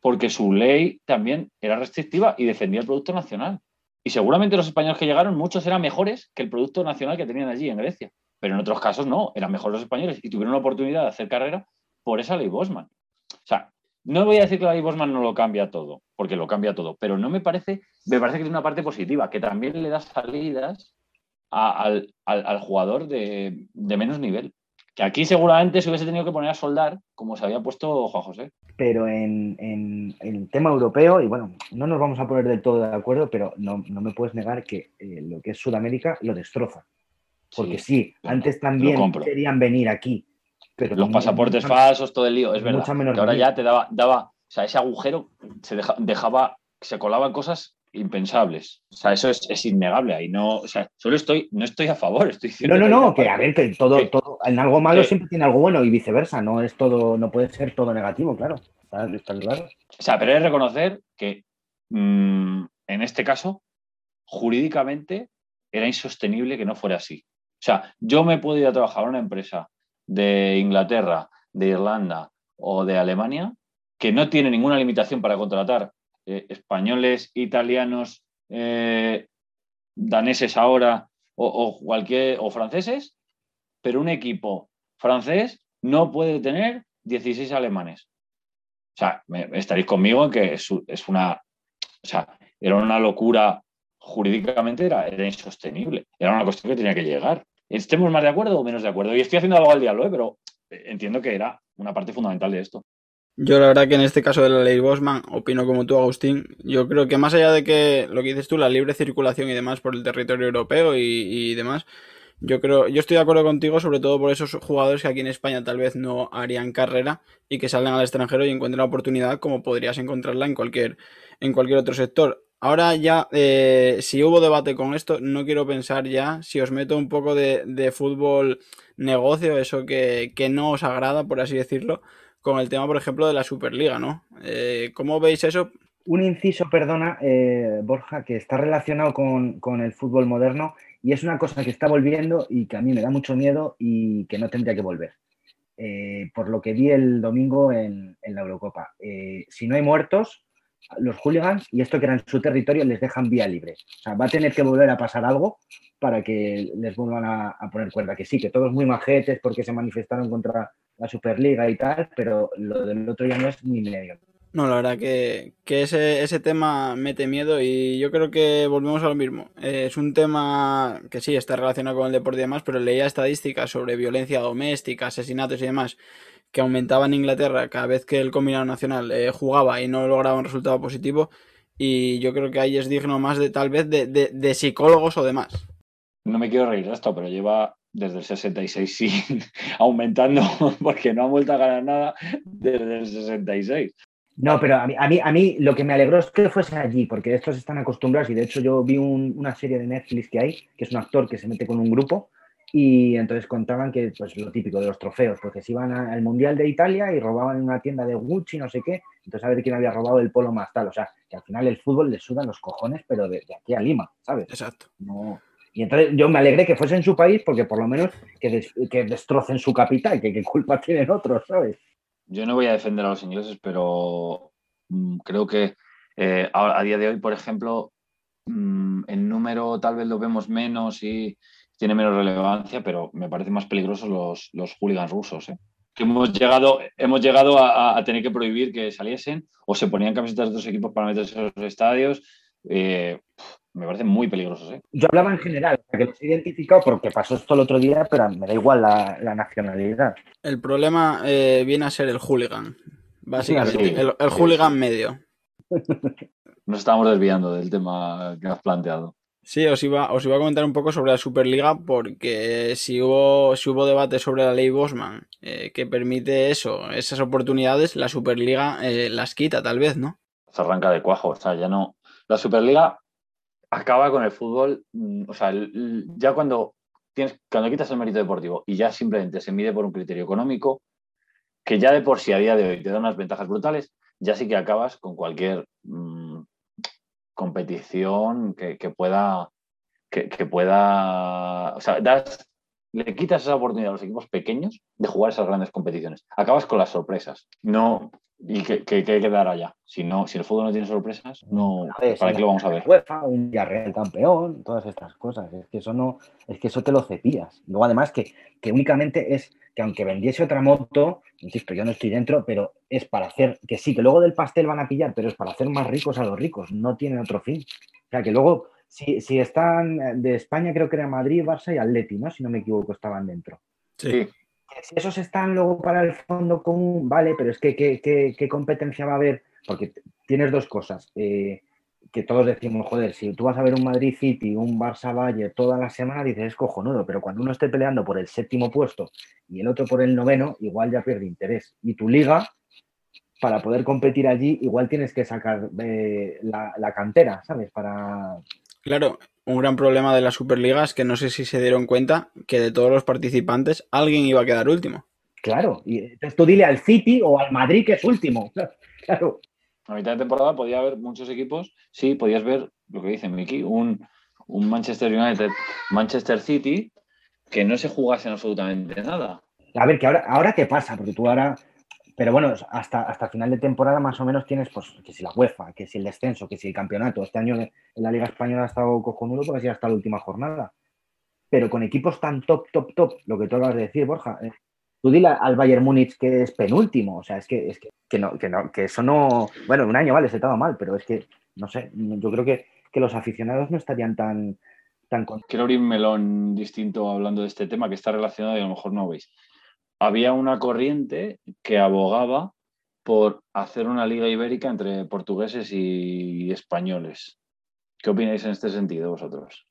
porque su ley también era restrictiva y defendía el producto nacional. Y seguramente los españoles que llegaron, muchos eran mejores que el producto nacional que tenían allí en Grecia. Pero en otros casos no, eran mejores los españoles y tuvieron la oportunidad de hacer carrera por esa ley Bosman. O sea, no voy a decir que la ley Bosman no lo cambia todo, porque lo cambia todo, pero no me parece, me parece que tiene una parte positiva, que también le da salidas al, al- al jugador de, de menos nivel. Que aquí seguramente se hubiese tenido que poner a soldar, como se había puesto Juan José. pero en, en- en el tema europeo, y bueno, no nos vamos a poner del todo de acuerdo, pero no, no me puedes negar que eh, lo que es Sudamérica lo destroza. Porque sí, antes también querían venir aquí. Pero Los pasaportes mucha- falsos, todo el lío, es verdad. mucha menos Que ahora ya te daba, daba, o sea, ese agujero se deja- dejaba, se colaban cosas impensables. O sea, eso es, es innegable ahí. No, o sea, solo estoy, no estoy a favor, estoy diciendo. No, no, no, que a ver, que todo, todo, en algo malo siempre tiene algo bueno y viceversa, no es todo, no puede ser todo negativo, claro. Está, está claro. O sea, pero es reconocer que mm, en este caso, jurídicamente, era insostenible que no fuera así. O sea, yo me puedo ir a trabajar a una empresa de Inglaterra, de Irlanda o de Alemania que no tiene ninguna limitación para contratar eh, españoles, italianos, eh, daneses ahora o, cualquier o franceses, pero un equipo francés no puede tener 16 alemanes. O sea, me, estaréis conmigo en que es, una. O sea, era una locura jurídicamente, era, era insostenible. Era una cuestión que tenía que llegar. ¿Estemos más de acuerdo o menos de acuerdo? Y estoy haciendo algo al diablo, ¿eh? pero entiendo que era una parte fundamental de esto. Yo la verdad que en este caso de la ley Bosman opino como tú, Agustín. Yo creo que más allá de que lo que dices tú, la libre circulación y demás por el territorio europeo y, demás, yo creo, yo estoy de acuerdo contigo, sobre todo por esos jugadores que aquí en España tal vez no harían carrera y que salgan al extranjero y encuentren la oportunidad como podrías encontrarla en cualquier, en cualquier otro sector. Ahora ya, eh, si hubo debate con esto, no quiero pensar ya si os meto un poco de, de fútbol negocio, eso que, que no os agrada, por así decirlo, con el tema, por ejemplo, de la Superliga, ¿no? Eh, ¿Cómo veis eso? Un inciso, perdona, eh, Borja, que está relacionado con, con, el fútbol moderno y es una cosa que está volviendo y que a mí me da mucho miedo y que no tendría que volver. Eh, por lo que vi el domingo en, en la Eurocopa. Eh, si no hay muertos, los hooligans, y esto que era en su territorio, les dejan vía libre. O sea, va a tener que volver a pasar algo para que les vuelvan a, poner cuerda. Que sí, que todos muy majetes porque se manifestaron contra la Superliga y tal, pero lo del otro ya no es ni medio. No, la verdad que, que ese, ese, tema mete miedo y yo creo que volvemos a lo mismo. Eh, es un tema que sí está relacionado con el deporte y demás, pero leía estadísticas sobre violencia doméstica, asesinatos y demás que aumentaba en Inglaterra cada vez que el combinado nacional eh, jugaba y no lograba un resultado positivo. Y yo creo que ahí es digno más de tal vez de, de, de psicólogos o demás. No me quiero reír de esto, pero lleva desde el 66 sí, aumentando, porque no han vuelto a ganar nada desde el 66. No, pero a mí, a mí, a mí lo que me alegró es que fuese allí, porque estos están acostumbrados y de hecho yo vi una serie de Netflix que hay, que es un actor que se mete con un grupo y entonces contaban que, pues lo típico de los trofeos, porque se iban al Mundial de Italia y robaban en una tienda de Gucci, no sé qué, entonces a ver quién había robado el polo más tal. O sea, que al final el fútbol le sudan los cojones, pero de, aquí a Lima, ¿sabes? Exacto. Y entonces yo me alegré que fuese en su país porque por lo menos que, que destrocen su capital, que qué culpa tienen otros, ¿sabes? Yo no voy a defender a los ingleses, pero mm, creo que eh, a, día de hoy, por ejemplo, mm, en número tal vez lo vemos menos y tiene menos relevancia, pero me parecen más peligrosos los, los hooligans rusos. ¿eh? Que hemos llegado, hemos llegado a, tener que prohibir que saliesen o se ponían camisetas de otros equipos para meterse en los estadios. Eh, me parecen muy peligrosos. ¿eh? Yo hablaba en general, que los he identificado porque pasó esto el otro día, pero me da igual la, nacionalidad. El problema viene a ser el hooligan, básicamente, el, el hooligan medio. Nos estamos desviando del tema que has planteado. Sí, os iba, os iba a comentar un poco sobre la Superliga porque si hubo, si hubo debate sobre la ley Bosman eh, que permite eso, esas oportunidades, la Superliga eh, las quita tal vez, ¿no? Se arranca de cuajo, o sea, ya no. La Superliga acaba con el fútbol, mm, o sea, ya cuando tienes, cuando quitas el mérito deportivo y ya simplemente se mide por un criterio económico, que ya de por sí a día de hoy te da unas ventajas brutales, ya sí que acabas con cualquier mm, competición que, pueda, que, pueda, o sea, le quitas esa oportunidad a los equipos pequeños de jugar esas grandes competiciones. Acabas con las sorpresas. No, ¿Y qué, qué, qué quedará ya? Si, no, si el fútbol no tiene sorpresas, no, ¿para qué lo vamos a ver? UEFA, un Villarreal campeón, todas estas cosas. Es que eso no, es que eso te lo cepillas. Luego, además, que, que únicamente es que aunque vendiese otra moto, insisto, yo no estoy dentro, pero es para hacer, que sí, que luego del pastel van a pillar, pero es para hacer más ricos a los ricos, no tienen otro fin. O sea, que luego, si, si están de España, creo que era Madrid, Barça y Atleti, ¿no? Si no me equivoco, estaban dentro. Sí. Si esos están luego para el fondo común, vale, pero es que ¿qué, competencia va a haber? Porque tienes dos cosas. Eh, que todos decimos, joder, si tú vas a ver un Madrid City, un Barça Valle toda la semana, dices, es cojonudo, pero cuando uno esté peleando por el séptimo puesto y el otro por el noveno, igual ya pierde interés. Y tu liga, para poder competir allí, igual tienes que sacar eh, la, cantera, ¿sabes? Para... Claro, un gran problema de la Superliga es que no sé si se dieron cuenta que de todos los participantes alguien iba a quedar último. Claro, y entonces tú dile al City o al Madrid que es último. Claro a mitad de temporada podía haber muchos equipos, sí, podías ver lo que dice Miki, un, un Manchester United, Manchester City, que no se jugasen absolutamente nada. A ver, que ahora, ahora qué pasa, porque tú ahora, pero bueno, hasta, hasta final de temporada más o menos tienes, pues, que si la UEFA, que si el descenso, que si el campeonato. Este año en la Liga Española ha estado cojonudo porque ha hasta la última jornada. Pero con equipos tan top, top, top, lo que tú acabas de decir, Borja, eh, tú dile al Bayern Múnich que es penúltimo, o sea, es que, es que, no, que, no, que eso no, bueno, un año vale, se estaba mal, pero es que, no sé, yo creo que, los aficionados no estarían tan, tan Quiero abrir un melón distinto hablando de este tema que está relacionado y a lo mejor no veis. Había una corriente que abogaba por hacer una liga ibérica entre portugueses y españoles. ¿Qué opináis en este sentido vosotros?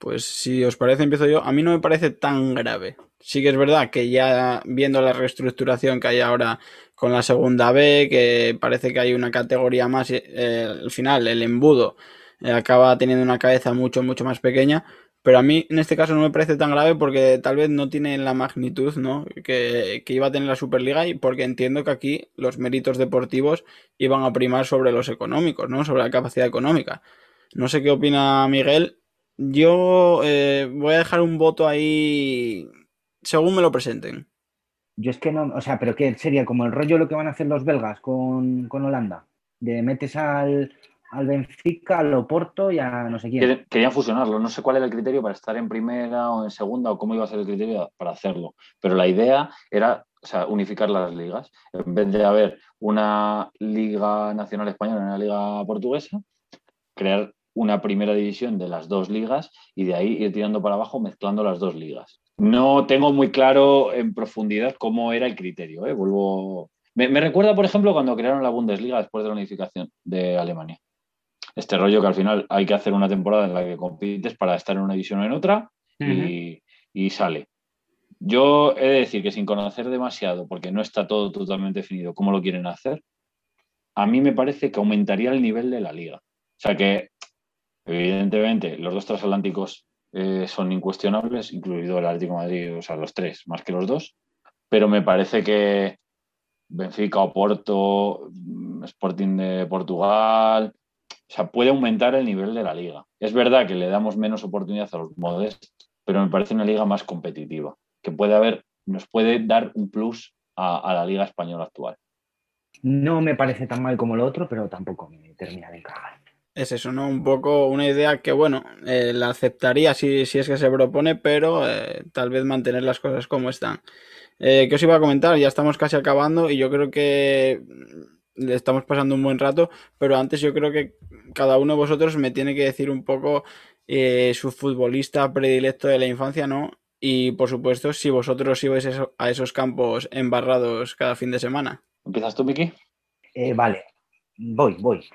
Pues si os parece, empiezo yo. A mí no me parece tan grave. Sí que es verdad que ya viendo la reestructuración que hay ahora con la segunda B, que parece que hay una categoría más, eh, al final el embudo eh, acaba teniendo una cabeza mucho, mucho más pequeña. Pero a mí en este caso no me parece tan grave porque tal vez no tiene la magnitud ¿no? que, que iba a tener la Superliga y porque entiendo que aquí los méritos deportivos iban a primar sobre los económicos, ¿no? sobre la capacidad económica. No sé qué opina Miguel, yo eh, voy a dejar un voto ahí según me lo presenten. Yo es que no, o sea, pero ¿qué sería como el rollo lo que van a hacer los belgas con, Holanda? De metes al, al Benfica, al Oporto y a no sé quién. Querían fusionarlo, no sé cuál era el criterio para estar en primera o en segunda o cómo iba a ser el criterio para hacerlo, pero la idea era o sea, unificar las ligas. En vez de haber una liga nacional española y una liga portuguesa, crear una primera división de las dos ligas y de ahí ir tirando para abajo mezclando las dos ligas. No tengo muy claro en profundidad cómo era el criterio. ¿eh? Vuelvo... Me, recuerda, por ejemplo, cuando crearon la Bundesliga después de la unificación de Alemania. Este rollo que al final hay que hacer una temporada en la que compites para estar en una división o en otra y, sale. yo he de decir que sin conocer demasiado, porque no está todo totalmente definido cómo lo quieren hacer, a mí me parece que aumentaría el nivel de la liga. O sea que, evidentemente, los dos transatlánticos eh, son incuestionables, incluido el Atlético de Madrid, o sea, los tres, más que los dos, pero me parece que Benfica, Oporto, mm, Sporting de Portugal, o sea, puede aumentar el nivel de la liga. Es verdad que le damos menos oportunidad a los modestos, pero me parece una liga más competitiva, que puede haber, nos puede dar un plus a, la liga española actual. No me parece tan mal como lo otro, pero tampoco me termina de encajar. Es eso, ¿no? Un poco una idea que, bueno, eh, la aceptaría si, si, es que se propone, pero eh, tal vez mantener las cosas como están. Eh, ¿Qué os iba a comentar? Ya estamos casi acabando y yo creo que le estamos pasando un buen rato, pero antes yo creo que cada uno de vosotros me tiene que decir un poco eh, su futbolista predilecto de la infancia, ¿no? Y por supuesto, si vosotros ibais a esos campos embarrados cada fin de semana. ¿Empiezas tú, Miki? Eh, vale, voy, voy.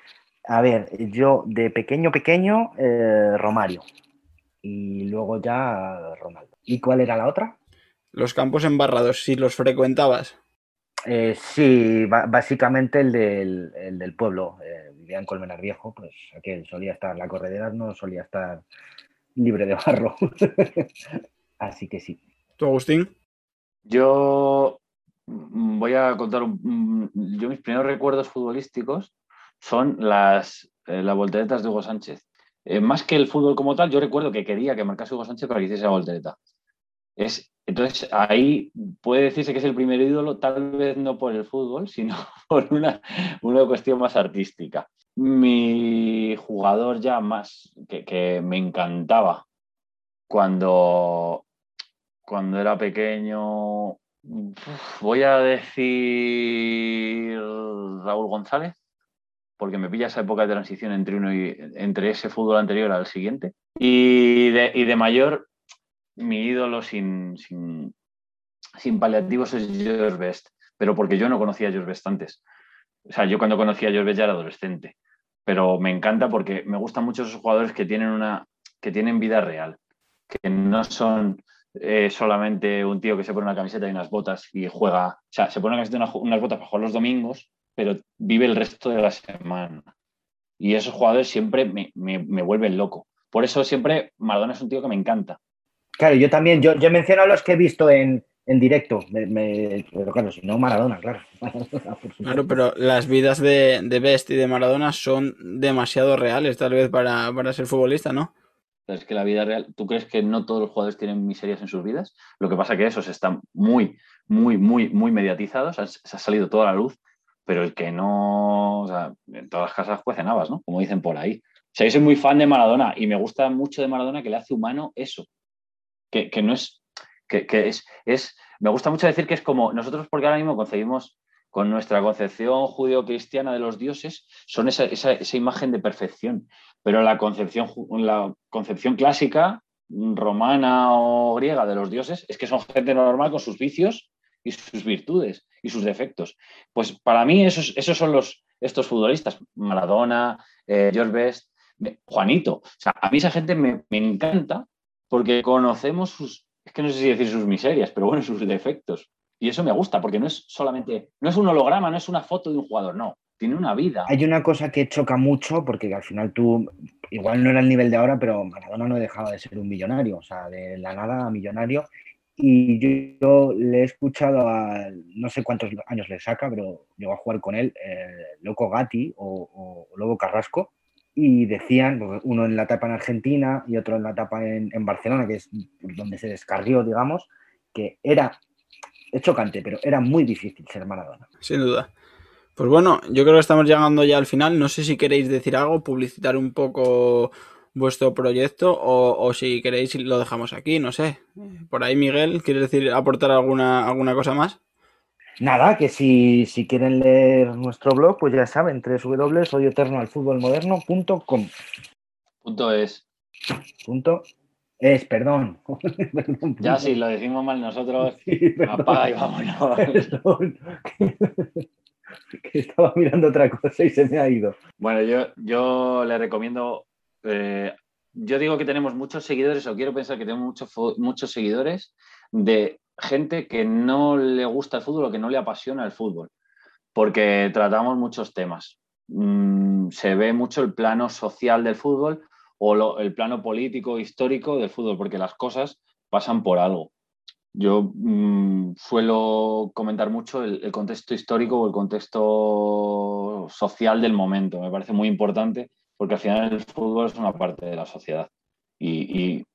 A ver, yo de pequeño, pequeño, eh, Romario. Y luego ya Ronaldo. ¿Y cuál era la otra? Los campos embarrados, si los frecuentabas. Eh, sí, básicamente el del, pueblo. Eh, vivía en Colmenar Viejo, pues aquel solía estar, la corredera no solía estar libre de barro. Así que sí. ¿Tú, Agustín? Yo mm, voy a contar un, mm, yo mis primeros recuerdos futbolísticos son las, eh, las volteretas de Hugo Sánchez. más que el fútbol como tal, yo recuerdo que quería que marcase Hugo Sánchez para que hiciese la voltereta. Es entonces, ahí puede decirse que es el primer ídolo, tal vez no por el fútbol, sino por una, cuestión más artística. Mi jugador ya más que, me encantaba cuando, cuando era pequeño, voy a decir Raúl González, porque me pilla esa época de transición entre uno y entre ese fútbol anterior al siguiente. Y de, y de mayor, mi ídolo sin, sin, paliativos es George Best, pero porque yo no conocía a George Best antes. O sea, yo cuando conocí a George Best ya era adolescente, pero me encanta porque me gustan mucho esos jugadores que tienen, una, que tienen vida real, que no son eh, solamente un tío que se pone una camiseta y unas botas y juega, o sea, se pone una camiseta y unas botas para jugar los domingos, pero vive el resto de la semana. Y esos jugadores siempre me, me vuelven loco. Por eso siempre Maradona es un tío que me encanta, Claro, yo también, yo, yo menciono a los que he visto en, directo, pero claro, si no Maradona, claro. claro, pero las vidas de, de, Best y de Maradona son demasiado reales, tal vez, para, ser futbolista, ¿no? es que la vida real, ¿tú crees que no todos los jugadores tienen miserias en sus vidas? Lo que pasa es que esos están muy, muy, muy, muy mediatizados, se ha salido toda la luz, pero el que no, o sea, en todas las casas cuecen habas, ¿no? Como dicen por ahí. O sea, yo soy muy fan de Maradona y me gusta mucho de Maradona que le hace humano eso, que, no es, que, es, es, me gusta mucho decir que es como nosotros porque ahora mismo concebimos con nuestra concepción judío-cristiana de los dioses, son esa, esa, imagen de perfección. Pero la concepción, la concepción clásica, romana o griega de los dioses, es que son gente normal con sus vicios y sus virtudes y sus defectos. Pues para mí esos, esos son los, estos futbolistas, Maradona, eh, George Best, Juanito. O sea, a mí esa gente me, me encanta porque conocemos sus, es que no sé si decir sus miserias, pero bueno, sus defectos. Y eso me gusta, porque no es solamente, no es un holograma, no es una foto de un jugador, no, tiene una vida. Hay una cosa que choca mucho, porque al final tú, igual no era el nivel de ahora, pero Maradona no dejaba de ser un millonario, o sea, de la nada a millonario. Y yo, le he escuchado a, no sé cuántos años le saca, pero llegó a jugar con él, eh, Loco Gatti o, o Lobo Carrasco, y decían, pues, uno en la etapa en Argentina y otro en la etapa en, Barcelona, que es donde se descarrió, digamos, que era, chocante, pero era muy difícil ser Maradona. Sin duda. Pues bueno, yo creo que estamos llegando ya al final. No sé si queréis decir algo, publicitar un poco vuestro proyecto o, o si queréis lo dejamos aquí, no sé. Por ahí, Miguel, ¿quieres decir aportar alguna, alguna cosa más? Nada, que si, quieren leer nuestro blog, pues ya saben, www.soyeternoalfutbolmoderno.com. Punto es. Punto es, perdón. ya si lo decimos mal nosotros, apaga y vámonos. estaba mirando otra cosa y se me ha ido. Bueno, yo, yo le recomiendo. Eh, yo digo que tenemos muchos seguidores, o quiero pensar que tenemos muchos, muchos seguidores de gente que no le gusta el fútbol o que no le apasiona el fútbol, porque tratamos muchos temas. Mm, se ve mucho el plano social del fútbol o el plano político, histórico del fútbol, porque las cosas pasan por algo. Yo mm, suelo comentar mucho el, contexto histórico o el contexto social del momento. Me parece muy importante porque al final el fútbol es una parte de la sociedad y,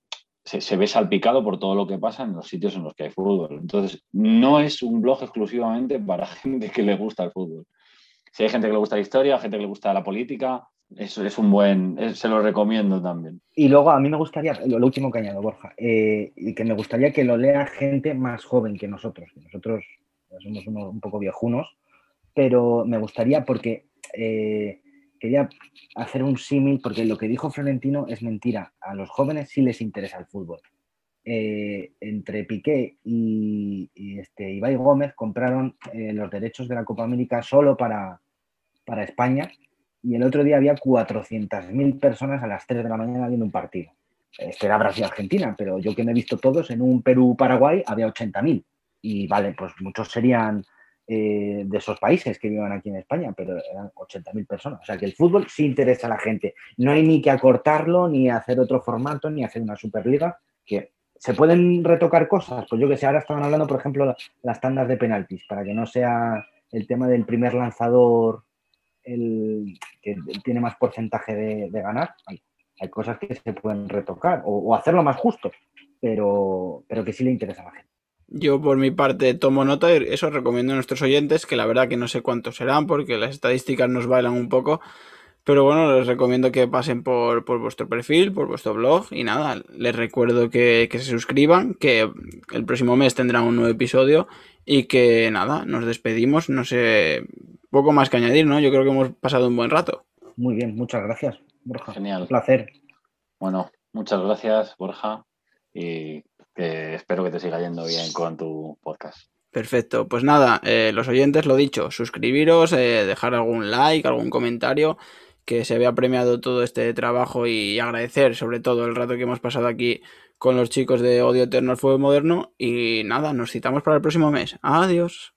se, ve salpicado por todo lo que pasa en los sitios en los que hay fútbol. Entonces, no es un blog exclusivamente para gente que le gusta el fútbol. Si hay gente que le gusta la historia, gente que le gusta la política, eso es un buen, se lo recomiendo también. Y luego a mí me gustaría, lo, último que añado, Borja, eh, y que me gustaría que lo lea gente más joven que nosotros. Nosotros somos un poco viejunos, pero me gustaría porque eh, quería hacer un símil, porque lo que dijo Florentino es mentira. A los jóvenes sí les interesa el fútbol. Eh, entre Piqué y, este, Ibai Gómez compraron los derechos de la Copa América solo para, para España y el otro día había 400.000 personas a las 3 de la mañana viendo un partido. Este era Brasil-Argentina, pero yo que me he visto todos, en un Perú-Paraguay había 80.000. Y vale, pues muchos serían eh, de esos países que vivan aquí en España, pero eran 80.000 personas. O sea que el fútbol sí interesa a la gente. No hay ni que acortarlo, ni hacer otro formato, ni hacer una Superliga, que se pueden retocar cosas. Pues yo que sé, ahora estaban hablando, por ejemplo, las tandas de penaltis, para que no sea el tema del primer lanzador el que tiene más porcentaje de, ganar, hay, cosas que se pueden retocar o, hacerlo más justo, pero, pero que sí le interesa a la gente. Yo por mi parte tomo nota y eso recomiendo a nuestros oyentes, que la verdad que no sé cuántos serán porque las estadísticas nos bailan un poco, pero bueno, les recomiendo que pasen por, vuestro perfil, por vuestro blog y nada, les recuerdo que, que, se suscriban, que el próximo mes tendrán un nuevo episodio y que nada, nos despedimos, no sé, poco más que añadir, ¿no? Yo creo que hemos pasado un buen rato. Muy bien, muchas gracias, Borja. Genial. Un placer. Bueno, muchas gracias, Borja, y espero que te siga yendo bien con tu podcast. Perfecto, pues nada, eh, los oyentes, lo dicho, suscribiros, eh, dejar algún like, algún comentario, que se vea premiado todo este trabajo y agradecer sobre todo el rato que hemos pasado aquí con los chicos de Odio Eterno al Fuego Moderno y nada, nos citamos para el próximo mes. Adiós.